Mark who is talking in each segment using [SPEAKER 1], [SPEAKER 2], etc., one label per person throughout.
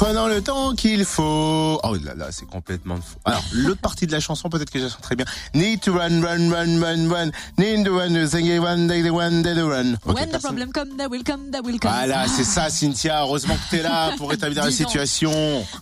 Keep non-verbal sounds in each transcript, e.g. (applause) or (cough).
[SPEAKER 1] Prenons le temps qu'il faut. Oh là là, c'est complètement faux. Alors, (laughs) l'autre partie de la chanson, peut-être que je la sens très bien. Need to run, run, run, run, run. Need to run, one day, one day run.
[SPEAKER 2] When the
[SPEAKER 1] personne-
[SPEAKER 2] problem come, that will come, that will come.
[SPEAKER 1] Voilà, c'est ça, Cynthia. Heureusement que t'es là (laughs) pour rétablir la situation.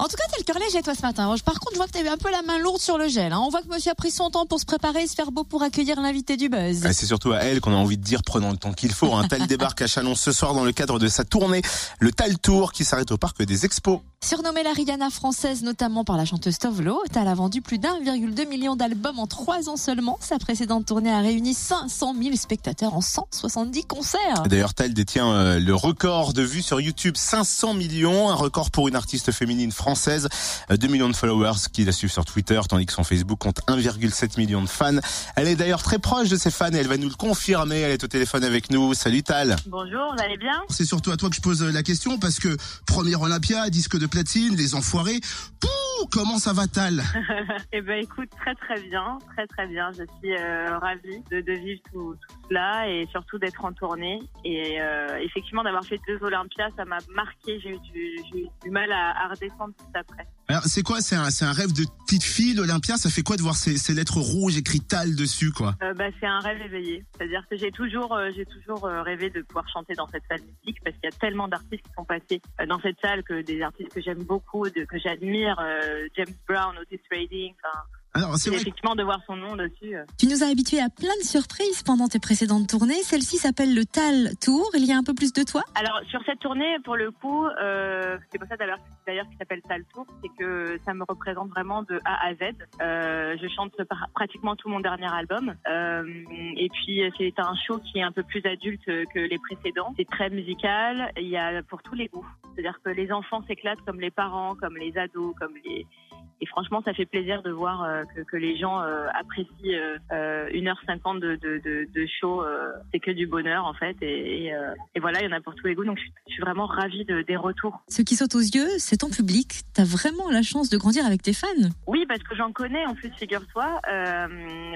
[SPEAKER 2] En tout cas, t'as le cœur léger toi ce matin. Par contre, je vois que t'as eu un peu la main lourde sur le gel. hein. On voit que monsieur a pris son temps pour se préparer et se faire beau pour accueillir l'invité du buzz.
[SPEAKER 1] Ah, C'est surtout à elle qu'on a envie de dire prenons le temps qu'il faut. Un tel débarque à Chalon ce soir dans le cadre de sa tournée, le Tal Tour qui s'arrête au parc des Expos.
[SPEAKER 2] Surnommée la Rihanna française, notamment par la chanteuse Tovlo, Tal a vendu plus d'1,2 million d'albums en trois ans seulement. Sa précédente tournée a réuni 500 000 spectateurs en 170 concerts.
[SPEAKER 1] D'ailleurs, Tal détient euh, le record de vues sur YouTube, 500 millions, un record pour une artiste féminine française, Euh, 2 millions de followers qui la suivent sur Twitter, tandis que son Facebook compte 1,7 million de fans. Elle est d'ailleurs très proche de ses fans et elle va nous le confirmer. Elle est au téléphone avec nous. Salut Tal.
[SPEAKER 3] Bonjour, vous allez bien?
[SPEAKER 4] C'est surtout à toi que je pose la question parce que première Olympia, disque de platine, les enfoirés. Pouh, comment ça va Tal? (laughs)
[SPEAKER 3] Eh ben écoute, très très bien, très très bien. Je suis euh, ravie de, vivre tout, cela et surtout d'être en tournée. Et euh, effectivement, d'avoir fait deux Olympias, ça m'a marqué. J'ai eu, du- j'ai eu du mal à, à redescendre tout après.
[SPEAKER 4] Alors c'est quoi? C'est un, rêve de petite fille l'Olympia Ça fait quoi de voir ces, lettres rouges écrites Tal dessus quoi?
[SPEAKER 3] Euh, bah, c'est un rêve éveillé. C'est-à-dire que j'ai toujours, euh, j'ai toujours euh, rêvé de pouvoir chanter dans cette salle mythique parce qu'il y a tellement d'artistes qui sont passés euh, dans cette salle que des artistes que j'aime beaucoup, que j'admire, James Brown, Otis Redding.
[SPEAKER 4] Alors c'est vrai
[SPEAKER 3] effectivement de voir son nom dessus. euh,
[SPEAKER 2] Tu nous as habitués à plein de surprises pendant tes précédentes tournées. Celle-ci s'appelle le Tal Tour. Il y a un peu plus de toi?
[SPEAKER 3] Alors sur cette tournée, pour le coup, euh, c'est pour ça d'ailleurs d'ailleurs qui s'appelle Tal Tour, c'est que ça me représente vraiment de A à Z. Euh, je chante par- pratiquement tout mon dernier album, Euh, et puis c'est un show qui est un peu plus adulte que les précédents. C'est très musical, il y a pour tous les goûts. C'est-à-dire que les enfants s'éclatent comme les parents, comme les ados, comme les et franchement, ça fait plaisir de voir euh, que, que les gens euh, apprécient euh, euh, 1h50 de, de, de, de show. euh, c'est que du bonheur, en fait. Et, et, euh, et voilà, il y en a pour tous les goûts. Donc, je, suis- je suis vraiment ravie de, des retours.
[SPEAKER 2] Ce qui saute aux yeux, c'est ton public. T'as vraiment la chance de grandir avec tes fans.
[SPEAKER 3] Oui, parce que j'en connais, en plus, figure-toi. Euh,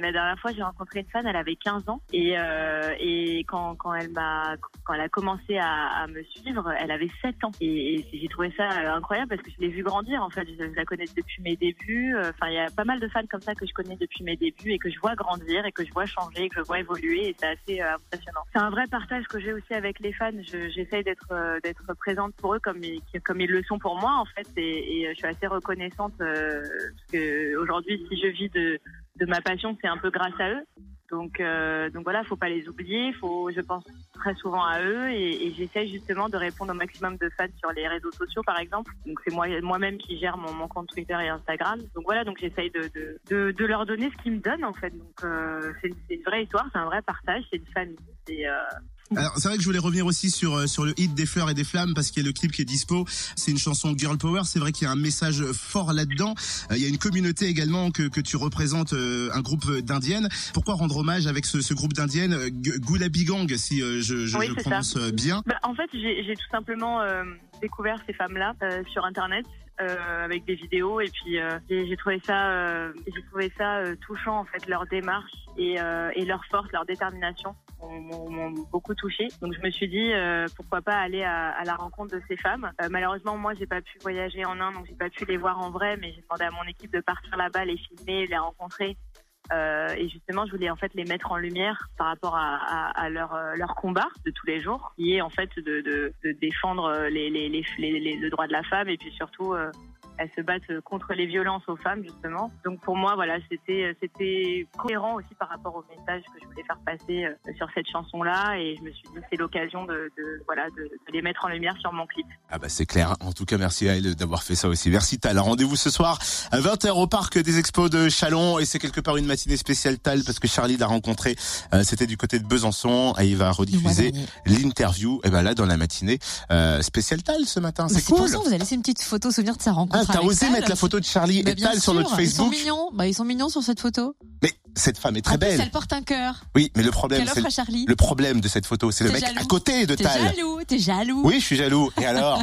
[SPEAKER 3] la dernière fois, j'ai rencontré une fan, elle avait 15 ans. Et, euh, et quand, quand, elle m'a, quand elle a commencé à, à me suivre, elle avait 7 ans. Et, et j'ai trouvé ça euh, incroyable parce que je l'ai vue grandir, en fait. Je, je la connais depuis mes débuts. Euh, Enfin, il y a pas mal de fans comme ça que je connais depuis mes débuts et que je vois grandir et que je vois changer, que je vois évoluer. Et c'est assez euh, impressionnant. C'est un vrai partage que j'ai aussi avec les fans. Je- J'essaye d'être euh, d'être présente pour eux comme ils, le sont pour moi, en fait. Et, je suis assez reconnaissante parce que aujourd'hui, si je vis de ma passion, c'est un peu grâce à eux. Donc, euh, donc voilà, faut pas les oublier. Faut, je pense très souvent à eux et, et j'essaie justement de répondre au maximum de fans sur les réseaux sociaux, par exemple. Donc c'est moi moi-même qui gère mon, compte Twitter et Instagram. Donc voilà, donc j'essaye de, de, de, leur donner ce qu'ils me donnent en fait. Donc euh, c'est une vraie histoire, c'est un vrai partage, c'est une famille. Euh,
[SPEAKER 4] Alors c'est vrai que je voulais revenir aussi sur euh, sur le hit des fleurs et des flammes parce qu'il y a le clip qui est dispo. C'est une chanson girl power. C'est vrai qu'il y a un message fort là-dedans. Euh, Il y a une communauté également que que tu représentes, euh, un groupe d'indiennes. Pourquoi rendre hommage avec ce, ce groupe d'indiennes, Gulabi Gang, si euh, je, je,
[SPEAKER 3] Oui,
[SPEAKER 4] je prononce bien?
[SPEAKER 3] Bah, en fait, j'ai tout simplement euh, découvert ces femmes-là euh, sur Internet. euh, avec des vidéos et puis euh, j'ai j'ai trouvé ça euh, j'ai trouvé ça euh, touchant en fait leur démarche et, euh, et leur force leur détermination m'ont- beaucoup touché donc je me suis dit euh, pourquoi pas aller à, la rencontre de ces femmes. Euh, malheureusement moi j'ai pas pu voyager en Inde donc j'ai pas pu les voir en vrai mais j'ai demandé à mon équipe de partir là-bas les filmer les rencontrer. Euh, et justement, je voulais en fait les mettre en lumière par rapport à, leur, leur combat de tous les jours, qui est en fait de, de, de défendre les, les, les, le droit de la femme et puis surtout elles se battent contre les violences aux femmes justement. Donc pour moi, voilà, c'était c'était cohérent aussi par rapport au message que je voulais faire passer euh, sur cette chanson-là et je me suis dit c'est l'occasion de, de voilà de, de les mettre en lumière sur mon clip.
[SPEAKER 1] Ah bah c'est clair. En tout cas, merci à elle d'avoir fait ça aussi. Merci Tal. Rendez-vous ce soir à 20h au parc des expos de Chalon et c'est quelque part une matinée spéciale Tal parce que Charlie l'a rencontré. Euh, C'était du côté de Besançon et il va rediffuser l'interview. Et ben là dans la matinée euh, spéciale Tal ce matin. C'est
[SPEAKER 2] C'est pour
[SPEAKER 1] cool.
[SPEAKER 2] ça que vous avez laissé une petite photo souvenir de sa rencontre.
[SPEAKER 1] Ah, t'as osé mettre la photo de Charlie et Tal sur notre
[SPEAKER 2] Ils sont
[SPEAKER 1] Facebook.
[SPEAKER 2] mignons. Bah, ils sont mignons sur cette photo.
[SPEAKER 1] Mais cette femme est très
[SPEAKER 2] en plus,
[SPEAKER 1] belle.
[SPEAKER 2] elle porte un cœur.
[SPEAKER 1] Oui, mais le problème, c'est le problème de cette photo, c'est le
[SPEAKER 2] T'es
[SPEAKER 1] mec
[SPEAKER 2] jaloux.
[SPEAKER 1] à côté de
[SPEAKER 2] T'es
[SPEAKER 1] Tal.
[SPEAKER 2] jaloux, t'es jaloux.
[SPEAKER 1] Oui, je suis jaloux. Et alors?